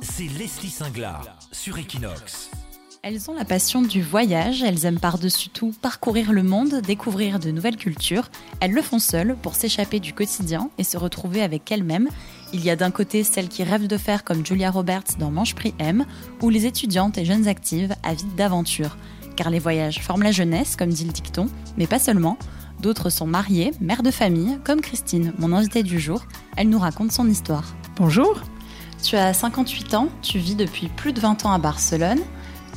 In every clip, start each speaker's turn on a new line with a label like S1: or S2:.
S1: c'est Leslie Singlar sur Equinox.
S2: Elles ont la passion du voyage, elles aiment par-dessus tout parcourir le monde, découvrir de nouvelles cultures. Elles le font seules pour s'échapper du quotidien et se retrouver avec elles-mêmes. Il y a d'un côté celles qui rêvent de faire comme Julia Roberts dans Manche Prix M, ou les étudiantes et jeunes actives avides d'aventure. Car les voyages forment la jeunesse, comme dit le dicton, mais pas seulement. D'autres sont mariées, mères de famille, comme Christine, mon invitée du jour. Elle nous raconte son histoire.
S3: Bonjour.
S2: Tu as 58 ans, tu vis depuis plus de 20 ans à Barcelone.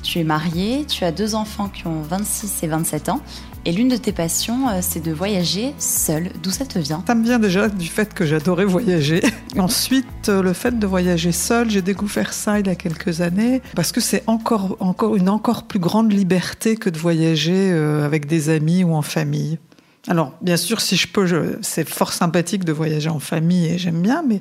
S2: Tu es mariée, tu as deux enfants qui ont 26 et 27 ans. Et l'une de tes passions, euh, c'est de voyager seule. D'où ça te vient?
S3: Ça me vient déjà du fait que j'adorais voyager. Ensuite, euh, le fait de voyager seule, j'ai découvert ça il y a quelques années parce que c'est encore, encore une encore plus grande liberté que de voyager euh, avec des amis ou en famille. Alors, bien sûr, si je peux, c'est fort sympathique de voyager en famille et j'aime bien, mais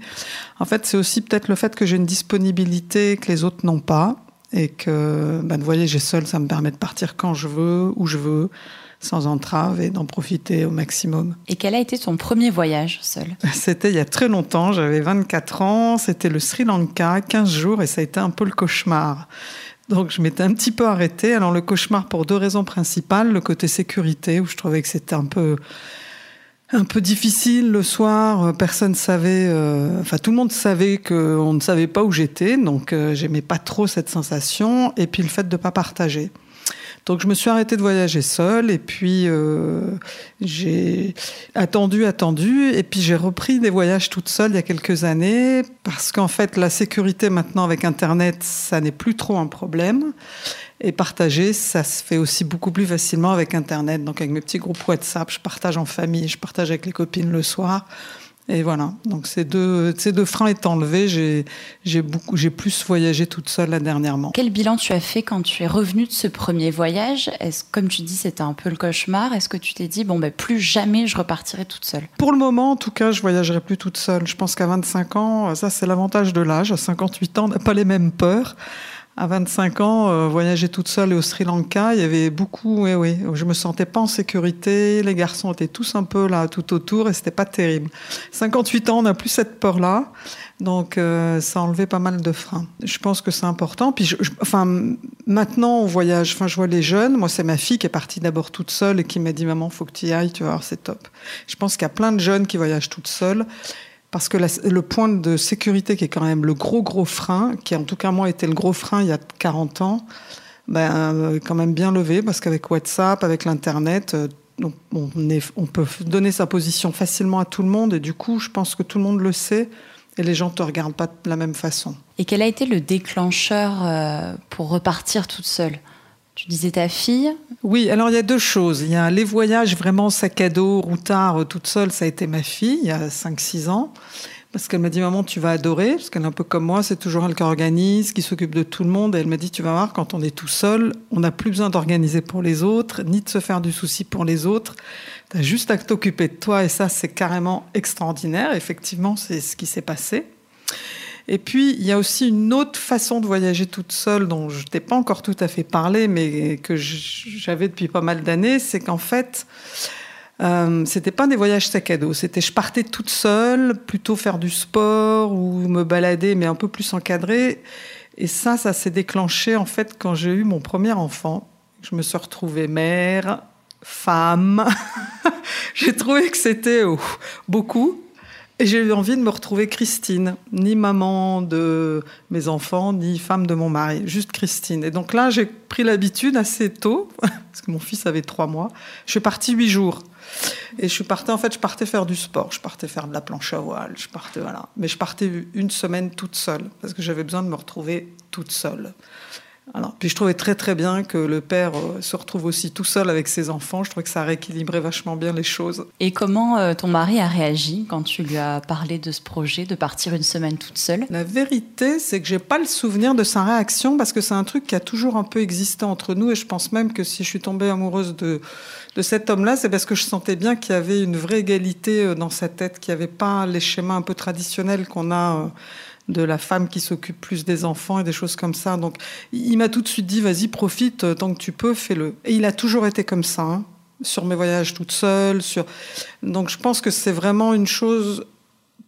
S3: en fait, c'est aussi peut-être le fait que j'ai une disponibilité que les autres n'ont pas et que ben, de voyager seul, ça me permet de partir quand je veux, où je veux, sans entrave et d'en profiter au maximum.
S2: Et quel a été ton premier voyage seul
S3: C'était il y a très longtemps, j'avais 24 ans, c'était le Sri Lanka, 15 jours, et ça a été un peu le cauchemar. Donc je m'étais un petit peu arrêtée. Alors le cauchemar pour deux raisons principales, le côté sécurité, où je trouvais que c'était un peu un peu difficile le soir. Personne savait, euh, enfin tout le monde savait qu'on ne savait pas où j'étais, donc euh, j'aimais pas trop cette sensation. Et puis le fait de ne pas partager. Donc je me suis arrêtée de voyager seule et puis euh, j'ai attendu, attendu et puis j'ai repris des voyages toute seule il y a quelques années parce qu'en fait la sécurité maintenant avec Internet ça n'est plus trop un problème et partager ça se fait aussi beaucoup plus facilement avec Internet. Donc avec mes petits groupes WhatsApp, je partage en famille, je partage avec les copines le soir. Et voilà, donc ces deux, ces deux freins étant enlevés, j'ai, j'ai, beaucoup, j'ai plus voyagé toute seule là dernièrement.
S2: Quel bilan tu as fait quand tu es revenue de ce premier voyage? Est-ce, Comme tu dis, c'était un peu le cauchemar? Est-ce que tu t'es dit, bon, ben, plus jamais je repartirai toute seule?
S3: Pour le moment, en tout cas, je voyagerai plus toute seule. Je pense qu'à 25 ans, ça c'est l'avantage de l'âge. À 58 ans, on n'a pas les mêmes peurs. À 25 ans, euh, voyager toute seule au Sri Lanka, il y avait beaucoup, oui, oui, je me sentais pas en sécurité. Les garçons étaient tous un peu là, tout autour, et c'était pas terrible. 58 ans, on n'a plus cette peur-là, donc euh, ça a enlevé pas mal de freins. Je pense que c'est important. Puis, je, enfin, maintenant, on voyage. Enfin, je vois les jeunes. Moi, c'est ma fille qui est partie d'abord toute seule et qui m'a dit, maman, faut que tu y ailles. Tu vois, c'est top. Je pense qu'il y a plein de jeunes qui voyagent toutes seules parce que le point de sécurité qui est quand même le gros gros frein, qui en tout cas moi était le gros frein il y a 40 ans, ben euh, quand même bien levé parce qu'avec WhatsApp, avec l'internet, euh, on, on, peut donner sa position facilement à tout le monde et du coup je pense que tout le monde le sait et les gens te regardent pas de la même façon.
S2: Et quel a été le déclencheur euh, pour repartir toute seule? Tu disais ta fille
S3: Oui, alors il y a deux choses. Il y a les voyages vraiment sac à dos, routard, euh, toute seule, ça a été ma fille, il y a 5-6 ans. Parce qu'elle m'a dit, maman, tu vas adorer, parce qu'elle est un peu comme moi, c'est toujours elle qui organise, qui s'occupe de tout le monde. Et elle m'a dit, tu vas voir, quand on est tout seul, on n'a plus besoin d'organiser pour les autres, ni de se faire du souci pour les autres. Tu as juste à t'occuper de toi, et ça, c'est carrément extraordinaire. Effectivement, c'est ce qui s'est passé. Et puis, il y a aussi une autre façon de voyager toute seule dont je t'ai pas encore tout à fait parlé, mais que j'avais depuis pas mal d'années, c'est qu'en fait, euh, c'était pas des voyages sac à dos. C'était je partais toute seule, plutôt faire du sport ou me balader, mais un peu plus encadré. Et ça, ça s'est déclenché en fait quand j'ai eu mon premier enfant. Je me suis retrouvée mère, femme. j'ai trouvé que c'était oh, beaucoup. Et j'ai eu envie de me retrouver Christine, ni maman de mes enfants, ni femme de mon mari, juste Christine. Et donc là, j'ai pris l'habitude assez tôt, parce que mon fils avait trois mois. Je suis partie huit jours. Et je suis en fait, je partais faire du sport, je partais faire de la planche à voile, je partais, voilà. Mais je partais une semaine toute seule, parce que j'avais besoin de me retrouver toute seule. Alors, puis je trouvais très très bien que le père euh, se retrouve aussi tout seul avec ses enfants. Je trouvais que ça rééquilibrait vachement bien les choses.
S2: Et comment euh, ton mari a réagi quand tu lui as parlé de ce projet de partir une semaine toute seule?
S3: La vérité, c'est que j'ai pas le souvenir de sa réaction parce que c'est un truc qui a toujours un peu existé entre nous et je pense même que si je suis tombée amoureuse de, de cet homme-là, c'est parce que je sentais bien qu'il y avait une vraie égalité euh, dans sa tête, qu'il n'y avait pas les schémas un peu traditionnels qu'on a de la femme qui s'occupe plus des enfants et des choses comme ça. Donc, il m'a tout de suite dit, vas-y, profite, euh, tant que tu peux, fais-le. Et il a toujours été comme ça, hein, sur mes voyages toute seule. Sur... Donc, je pense que c'est vraiment une chose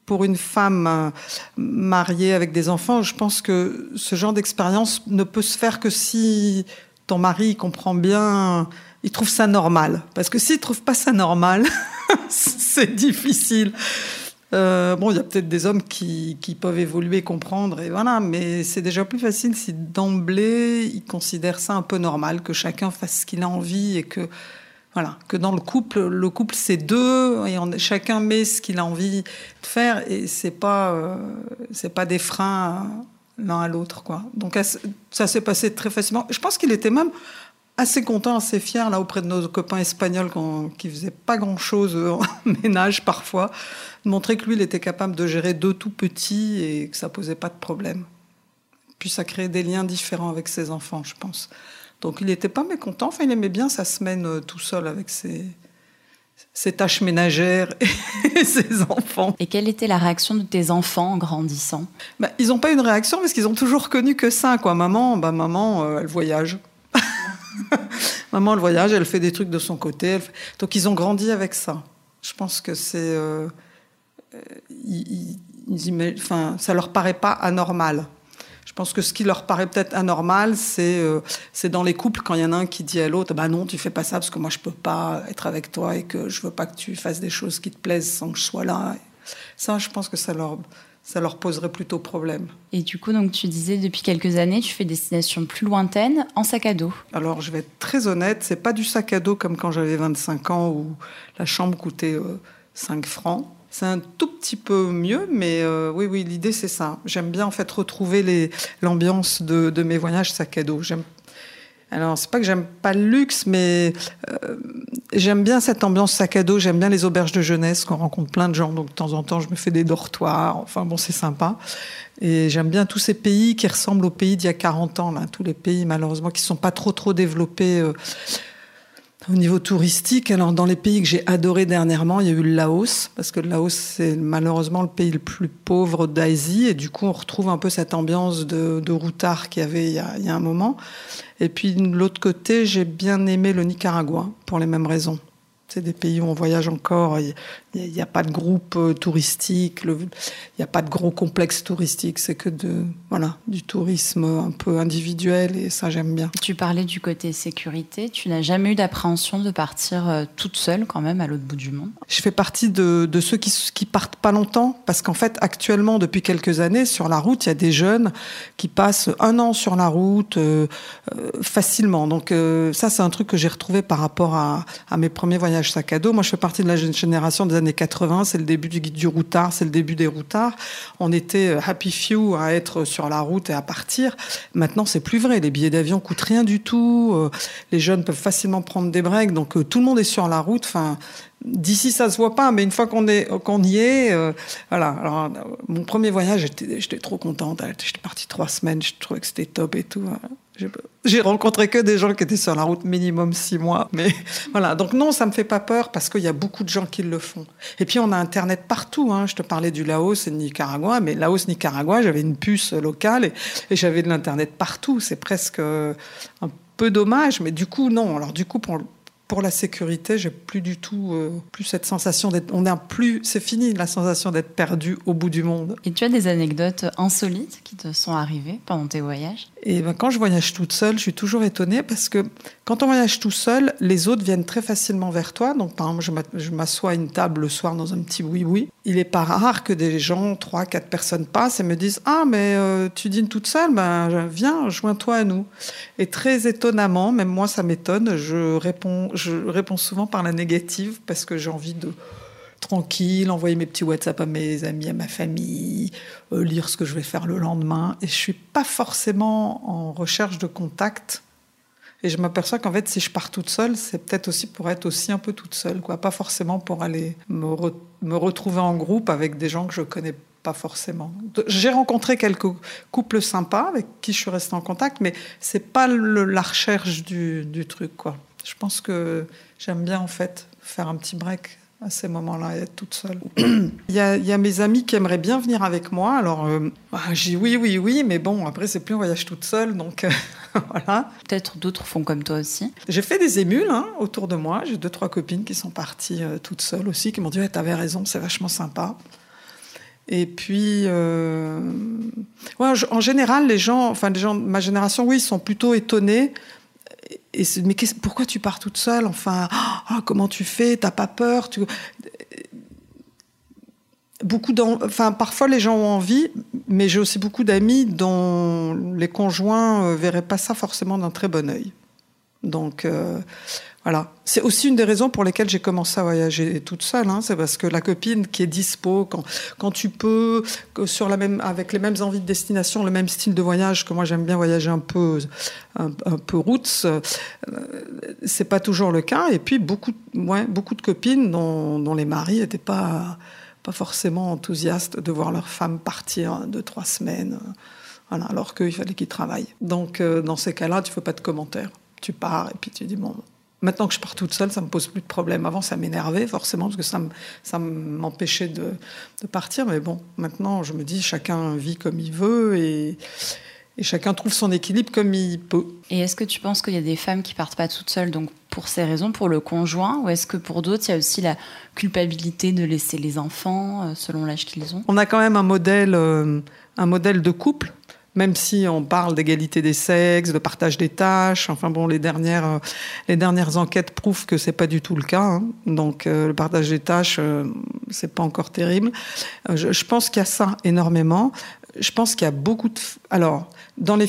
S3: pour une femme euh, mariée avec des enfants, je pense que ce genre d'expérience ne peut se faire que si ton mari comprend bien, il trouve ça normal. Parce que s'il trouve pas ça normal, c'est difficile. Euh, bon, il y a peut-être des hommes qui, qui, peuvent évoluer, comprendre, et voilà, mais c'est déjà plus facile si d'emblée ils considèrent ça un peu normal, que chacun fasse ce qu'il a envie et que voilà, que dans le couple, le couple c'est deux et chacun met ce qu'il a envie de faire et c'est pas euh, c'est pas des freins l'un à l'autre quoi. Donc ça s'est passé très facilement. Je pense qu'il était même assez content, assez fier là auprès de nos copains espagnols qui faisaient pas grand chose en ménage parfois, de montrer que lui il était capable de gérer deux tout petits et que ça posait pas de problème. Puis ça créait des liens différents avec ses enfants, je pense. Donc il n'était pas mécontent, enfin il aimait bien sa semaine euh, tout seul avec ses, ses tâches ménagères et ses enfants.
S2: Et quelle était la réaction de tes enfants en grandissant?
S3: Bah, Ils n'ont pas eu une réaction parce qu'ils ont toujours connu que ça. Quoi. Maman, bah, maman euh, elle voyage. maman, elle voyage, elle fait des trucs de son côté. Donc ils ont grandi avec ça. Je pense que c'est... Euh, ils, enfin, ça leur paraît pas anormal. Je pense que ce qui leur paraît peut-être anormal, c'est euh, c'est dans les couples quand il y en a un qui dit à l'autre bah non, tu fais pas ça parce que moi je peux pas être avec toi et que je veux pas que tu fasses des choses qui te plaisent sans que je sois là. Ça, je pense que ça leur ça leur poserait plutôt problème.
S2: Et du coup, donc tu disais depuis quelques années, tu fais des destinations plus lointaines en sac à dos.
S3: Alors, je vais être très honnête, c'est pas du sac à dos comme quand j'avais 25 ans où la chambre coûtait 5 euh, francs. C'est un tout petit peu mieux, mais euh, oui, oui, l'idée c'est ça. J'aime bien en fait retrouver l'ambiance de, de, mes voyages sac à dos. J'aime alors, c'est pas que j'aime pas le luxe, mais euh, j'aime bien cette ambiance sac à dos. J'aime bien les auberges de jeunesse, qu'on rencontre plein de gens. Donc, de temps en temps, je me fais des dortoirs. Enfin, bon, c'est sympa. Et j'aime bien tous ces pays qui ressemblent aux pays d'il y a 40 ans, là. Tous les pays, malheureusement, qui sont pas trop, trop développés. Euh, au niveau touristique, alors dans les pays que j'ai adoré dernièrement, il y a eu le Laos, parce que le Laos c'est malheureusement le pays le plus pauvre d'Asie, et du coup on retrouve un peu cette ambiance de, routard qu'il y avait il y, a, un moment. Et puis de l'autre côté, j'ai bien aimé le Nicaragua pour les mêmes raisons. C'est des pays où on voyage encore. N'y a, pas de groupe euh, touristique, il n'y a pas de gros complexe touristique. C'est que de, voilà, du tourisme un peu individuel et ça, j'aime bien.
S2: Tu parlais du côté sécurité. Tu n'as jamais eu d'appréhension de partir euh, toute seule quand même à l'autre bout du monde?
S3: Je fais partie de, de ceux qui, qui partent pas longtemps parce qu'en fait, actuellement, depuis quelques années, sur la route, il y a des jeunes qui passent un an sur la route euh, facilement. Donc ça, c'est un truc que j'ai retrouvé par rapport à, à mes premiers voyages sac à dos. Moi, je fais partie de la génération des années 80. C'est le début du guide du routard, c'est le début des routards. On était euh, happy few à être sur la route et à partir. Maintenant, c'est plus vrai. Les billets d'avion coûtent rien du tout. Euh, les jeunes peuvent facilement prendre des breaks. Donc, euh, tout le monde est sur la route. Enfin, D'ici, ça se voit pas, mais une fois qu'on est qu'on y est, voilà. Alors, mon premier voyage, j'étais trop contente. J'étais partie trois semaines, je trouvais que c'était top et tout. J'ai rencontré que des gens qui étaient sur la route minimum six mois. Mais voilà. Donc non, ça me fait pas peur parce qu'il y a beaucoup de gens qui le font. Et puis on a Internet partout. Hein. Je te parlais du Laos et de Nicaragua, mais Laos, Nicaragua, j'avais une puce locale et, j'avais de l'Internet partout. C'est presque un peu dommage, mais du coup non. Alors du coup pour pour la sécurité, j'ai plus du tout euh, plus cette sensation d'être. On n'a plus, c'est fini la sensation d'être perdu au bout du monde.
S2: Et tu as des anecdotes insolites qui te sont arrivées pendant tes voyages?
S3: Et ben, quand je voyage toute seule, je suis toujours étonnée parce que quand on voyage tout seul, les autres viennent très facilement vers toi. Donc par exemple, je m'assois à une table le soir dans un petit oui-oui. Il est pas rare que des gens, trois, quatre personnes passent et me disent ah mais euh, tu dînes toute seule, ben viens, joins-toi à nous. Et très étonnamment, même moi ça m'étonne, je réponds je réponds souvent par la négative parce que j'ai envie de tranquille, envoyer mes petits WhatsApp à mes amis, à ma famille, euh, lire ce que je vais faire le lendemain. Et je suis pas forcément en recherche de contact. Et je m'aperçois qu'en fait, si je pars toute seule, c'est peut-être aussi pour être aussi un peu toute seule, quoi. Pas forcément pour aller me, retrouver en groupe avec des gens que je connais pas forcément. J'ai rencontré quelques couples sympas avec qui je suis restée en contact, mais c'est pas la recherche du, du truc, quoi. Je pense que j'aime bien en fait faire un petit break à ces moments-là et être toute seule. il, y a, il, y a, mes amis qui aimeraient bien venir avec moi. Alors, euh, bah, j'ai oui, oui, oui, mais bon, après, c'est plus un voyage toute seule, donc euh, voilà.
S2: Peut-être d'autres font comme toi aussi.
S3: J'ai fait des émules hein, autour de moi. J'ai deux, trois copines qui sont parties euh, toutes seules aussi, qui m'ont dit ouais, T'avais raison, c'est vachement sympa. Et puis, euh, ouais, en général, les gens, enfin les gens de ma génération, oui, sont plutôt étonnés. Et mais pourquoi tu pars toute seule Enfin, oh, comment tu fais? T'as pas peur? Tu... Beaucoup parfois les gens ont envie, mais j'ai aussi beaucoup d'amis dont les conjoints euh, verraient pas ça forcément d'un très bon œil. Donc, euh, voilà. C'est aussi une des raisons pour lesquelles j'ai commencé à voyager toute seule. Hein. C'est parce que la copine qui est dispo, quand, quand tu peux, sur la même, avec les mêmes envies de destination, le même style de voyage, que moi j'aime bien voyager un peu, un, peu roots, euh, c'est pas toujours le cas. Et puis beaucoup, ouais, beaucoup de copines dont, dont les maris n'étaient pas, pas forcément enthousiastes de voir leur femme partir deux, trois semaines. Voilà, alors qu'il fallait qu'ils travaillent. Donc, euh, dans ces cas-là, tu ne fais pas de commentaires. Tu pars et puis tu dis, bon, Maintenant que je pars toute seule, ça me pose plus de problème. Avant, ça m'énervait forcément parce que ça, ça m'empêchait de, de, partir. Mais bon, maintenant, je me dis, chacun vit comme il veut et, et chacun trouve son équilibre comme il peut.
S2: Et est-ce que tu penses qu'il y a des femmes qui partent pas toutes seules, donc pour ces raisons, pour le conjoint, ou est-ce que pour d'autres, il y a aussi la culpabilité de laisser les enfants euh, selon l'âge qu'ils ont?
S3: On a quand même un modèle, euh, un modèle de couple même si on parle d'égalité des sexes, de partage des tâches. Enfin bon, les dernières, euh, les dernières enquêtes prouvent que c'est pas du tout le cas. Hein. Donc euh, le partage des tâches, euh, c'est pas encore terrible. Je, je, pense qu'il y a ça énormément. Je pense qu'il y a beaucoup de. Alors dans les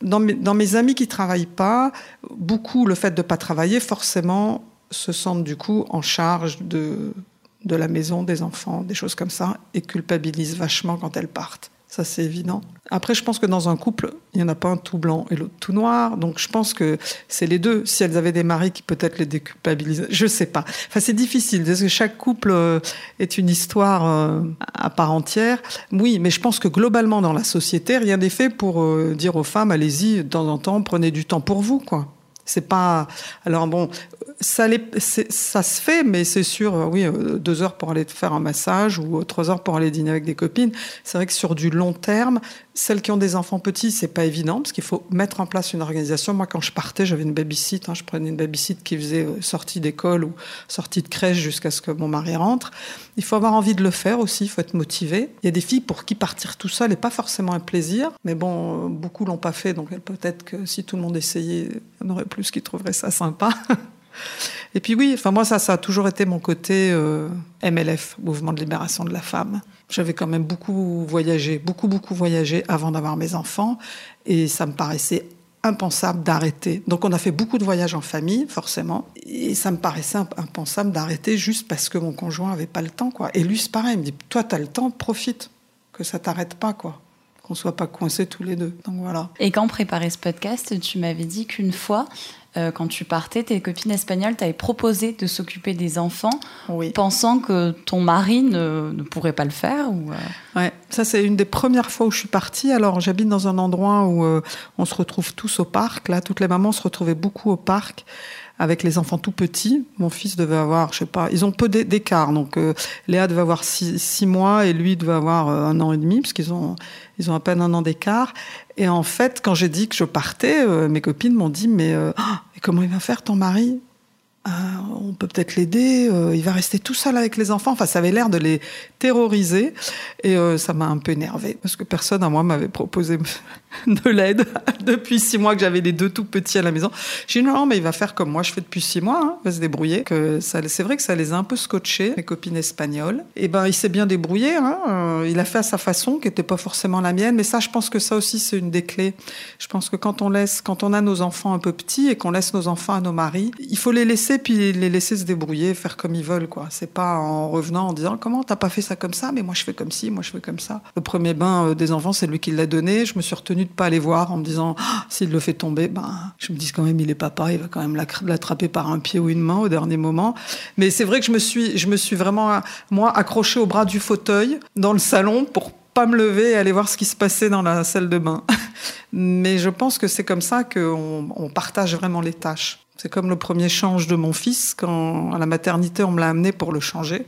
S3: dans mes, dans mes amis qui travaillent pas, beaucoup le fait de pas travailler forcément se sentent du coup en charge de de la maison, des enfants, des choses comme ça, et culpabilisent vachement quand elles partent. Ça, c'est évident. Après, je pense que dans un couple, il n'y en a pas un tout blanc et l'autre tout noir. Donc, je pense que c'est les deux. Si elles avaient des maris qui peut-être les déculpabilisent, je sais pas. Enfin, c'est difficile parce que chaque couple euh, est une histoire euh, à part entière. Oui, mais je pense que globalement, dans la société, rien n'est fait pour euh, dire aux femmes, allez-y, de temps en temps, prenez du temps pour vous, quoi. C'est pas. Alors bon, ça, se fait, mais c'est sûr, euh, oui, euh, deux heures pour aller faire un massage ou euh, trois heures pour aller dîner avec des copines. C'est vrai que sur du long terme, celles qui ont des enfants petits, c'est pas évident parce qu'il faut mettre en place une organisation. Moi, quand je partais, j'avais une babysit. Hein, je prenais une babysit qui faisait sortie d'école ou sortie de crèche jusqu'à ce que mon mari rentre. Il faut avoir envie de le faire aussi. Il faut être motivé. Il y a des filles pour qui partir tout seul n'est pas forcément un plaisir, mais bon, beaucoup l'ont pas fait. Donc peut-être que si tout le monde essayait, il y en aurait plus qui trouveraient ça sympa. Et puis oui, enfin moi ça, ça a toujours été mon côté euh, MLF, Mouvement de libération de la femme. J'avais quand même beaucoup voyagé, beaucoup beaucoup voyagé avant d'avoir mes enfants, et ça me paraissait impensable d'arrêter. Donc on a fait beaucoup de voyages en famille, forcément, et ça me paraissait impensable d'arrêter juste parce que mon conjoint avait pas le temps, quoi. Et lui c'est pareil, il me dit toi tu as le temps, profite, que ça t'arrête pas, quoi qu'on soit pas coincés tous les deux. Donc voilà.
S2: Et quand on préparait ce podcast, tu m'avais dit qu'une fois, euh, quand tu partais, tes copines espagnoles t'avaient proposé de s'occuper des enfants, pensant que ton mari ne, pourrait pas le faire ou
S3: euh? Ouais, ça c'est une des premières fois où je suis partie. Alors j'habite dans un endroit où euh, on se retrouve tous au parc. Là, toutes les mamans se retrouvaient beaucoup au parc avec les enfants tout petits. Mon fils devait avoir, je sais pas, ils ont peu d'écart. Donc Léa devait avoir six, mois et lui devait avoir un an et demi, parce qu'ils ont, ils ont à peine un an d'écart. Et en fait, quand j'ai dit que je partais, euh, mes copines m'ont dit Mais euh, comment il va faire ton mari? Euh, on peut peut-être l'aider, euh, il va rester tout seul avec les enfants. Enfin, ça avait l'air de les terroriser et euh, ça m'a un peu énervé parce que personne à moi m'avait proposé de l'aide depuis six mois que j'avais les deux tout petits à la maison. J'ai dit non, mais il va faire comme moi je fais depuis six mois, hein, il va se débrouiller. Que c'est vrai que ça les a un peu scotchés, mes copines espagnoles. Et ben, il s'est bien débrouillé. Hein, il a fait à sa façon, qui n'était pas forcément la mienne. Mais ça, je pense que ça aussi, c'est une des clés. Je pense que quand on laisse, quand on a nos enfants un peu petits et qu'on laisse nos enfants à nos maris, il faut les laisser puis les laisser se débrouiller, faire comme ils veulent, quoi. C'est pas en revenant en disant comment t'as pas fait ça comme ça, mais moi je fais comme ci, moi je fais comme ça. Le premier bain euh, des enfants, c'est lui qui l'a donné. Je me suis retenue de pas aller voir en me disant ah, s'il le fait tomber, ben je me dis quand même il est papa, il va quand même l'attraper par un pied ou une main au dernier moment. Mais c'est vrai que je me suis, je me suis vraiment moi accrochée au bras du fauteuil dans le salon pour pas me lever et aller voir ce qui se passait dans la salle de bain. Mais je pense que c'est comme ça qu'on on partage vraiment les tâches. C'est comme le premier change de mon fils. Quand à la maternité, on me l'a amené pour le changer.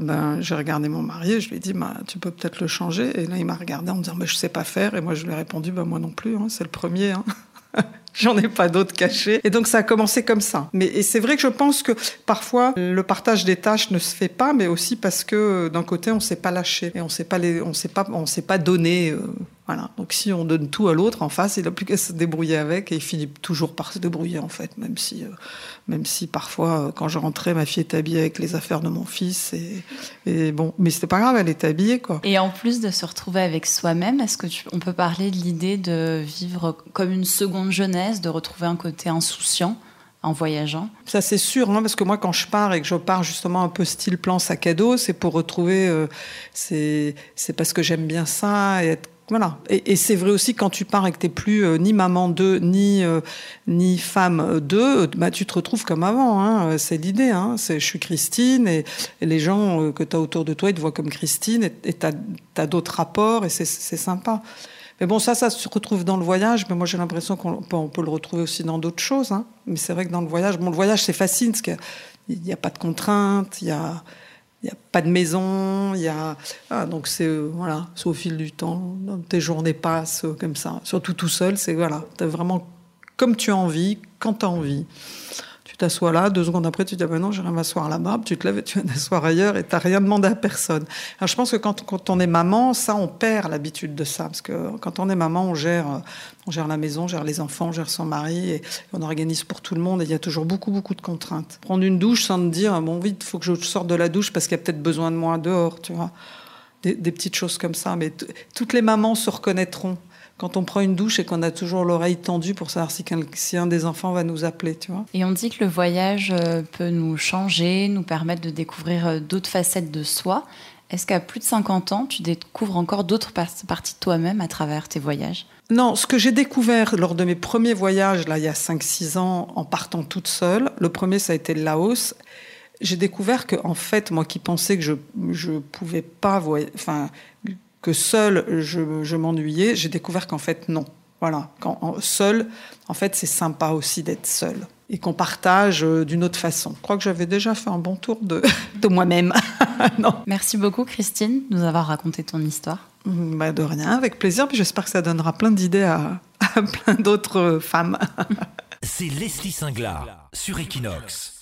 S3: Eh ben, j'ai regardé mon mari et je lui ai dit bah, Tu peux peut-être le changer. Et là, il m'a regardé en me disant bah, Je sais pas faire. Et moi, je lui ai répondu bah, Moi non plus, hein, c'est le premier. Hein. J'en ai pas d'autres cachés. Et donc ça a commencé comme ça. Mais c'est vrai que je pense que parfois le partage des tâches ne se fait pas, mais aussi parce que d'un côté on s'est pas lâché et on s'est pas s'est pas, on pas donné. Euh, voilà. Donc si on donne tout à l'autre en face, il n'a plus qu'à se débrouiller avec et il finit toujours par se débrouiller en fait, même si, euh, même si parfois euh, quand je rentrais, ma fille était habillée avec les affaires de mon fils et, et bon, mais c'était pas grave, elle était habillée quoi.
S2: Et en plus de se retrouver avec soi-même, est-ce que tu, on peut parler de l'idée de vivre comme une seconde jeunesse, de retrouver un côté insouciant? en voyageant?
S3: Ça c'est sûr, hein, parce que moi quand je pars et que je pars justement un peu style plan sac à dos, c'est pour retrouver, euh, c'est parce que j'aime bien ça et être voilà. Et, c'est vrai aussi quand tu pars et que t'es plus euh, ni maman d'eux, ni euh, ni femme d'eux, bah tu te retrouves comme avant. Hein. C'est l'idée. Hein. Je suis Christine et, les gens euh, que tu as autour de toi ils te voient comme Christine et tu as, d'autres rapports et c'est sympa. Mais bon, ça, ça se retrouve dans le voyage, mais moi j'ai l'impression qu'on on peut le retrouver aussi dans d'autres choses. Hein. Mais c'est vrai que dans le voyage, bon, le voyage c'est facile parce qu'il n'y a pas de contraintes, il y a il n'y a pas de maison, il y a ah, donc c'est voilà, au fil du temps, tes journées passent comme ça. Surtout tout seul, c'est voilà, t'as vraiment comme tu as envie, quand tu as envie t'assois là, deux secondes après, tu dis, ah ben non, j'irai m'asseoir là-bas, tu te lèves et tu vas t'asseoir ailleurs et t'as rien demandé à personne. Alors, je pense que quand, quand on est maman, ça, on perd l'habitude de ça, parce que quand on est maman, on gère, on gère la maison, on gère les enfants, on gère son mari, et on organise pour tout le monde, et il y a toujours beaucoup, beaucoup de contraintes. Prendre une douche sans te dire, bon, vite, faut que je sorte de la douche parce qu'il y a peut-être besoin de moi dehors, tu vois. Des petites choses comme ça, mais toutes les mamans se reconnaîtront quand on prend une douche et qu'on a toujours l'oreille tendue pour savoir si, si, un des enfants va nous appeler, tu vois.
S2: Et on dit que le voyage euh, peut nous changer, nous permettre de découvrir euh, d'autres facettes de soi. Est-ce qu'à plus de 50 ans, tu découvres encore d'autres parties de toi-même à travers tes voyages?
S3: Non, ce que j'ai découvert lors de mes premiers voyages, là, il y a 5-6 ans, en partant toute seule, le premier, ça a été le Laos, j'ai découvert que, en fait, moi qui pensais que je ne pouvais pas voyager, enfin, que seul je, je m'ennuyais, j'ai découvert qu'en fait non. Voilà, quand en, seul, en fait, c'est sympa aussi d'être seul et qu'on partage euh, d'une autre façon. Je crois que j'avais déjà fait un bon tour de, de moi-même.
S2: non. Merci beaucoup, Christine, de nous avoir raconté ton histoire.
S3: Bah de rien, avec plaisir. Puis j'espère que ça donnera plein d'idées à, à plein d'autres femmes.
S1: c'est Leslie Singla sur Equinox.